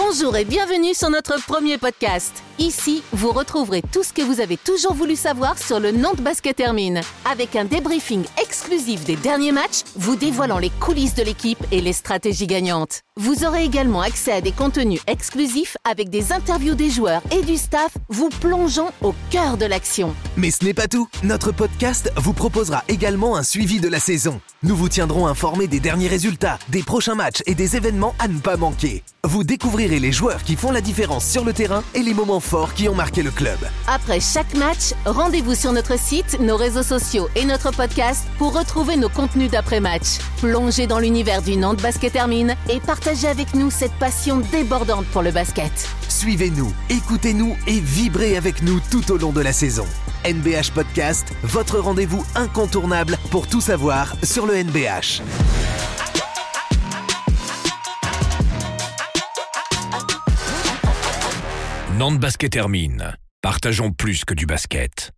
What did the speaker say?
Bonjour et bienvenue sur notre premier podcast. Ici, vous retrouverez tout ce que vous avez toujours voulu savoir sur le Nantes Basket Hermine. Avec un débriefing exclusif des derniers matchs, vous dévoilant les coulisses de l'équipe et les stratégies gagnantes. Vous aurez également accès à des contenus exclusifs avec des interviews des joueurs et du staff, vous plongeant au cœur de l'action. Mais ce n'est pas tout. Notre podcast vous proposera également un suivi de la saison. Nous vous tiendrons informés des derniers résultats, des prochains matchs et des événements à ne pas manquer. Vous découvrirez les joueurs qui font la différence sur le terrain et les moments forts qui ont marqué le club. Après chaque match, rendez-vous sur notre site, nos réseaux sociaux et notre podcast pour retrouver nos contenus d'après-match. Plongez dans l'univers du Nantes Basket Hermine et partagez avec nous cette passion débordante pour le basket. Suivez-nous, écoutez-nous et vibrez avec nous tout au long de la saison. NBH Podcast, votre rendez-vous incontournable pour tout savoir sur le NBH. Nantes Basket termine. Partageons plus que du basket.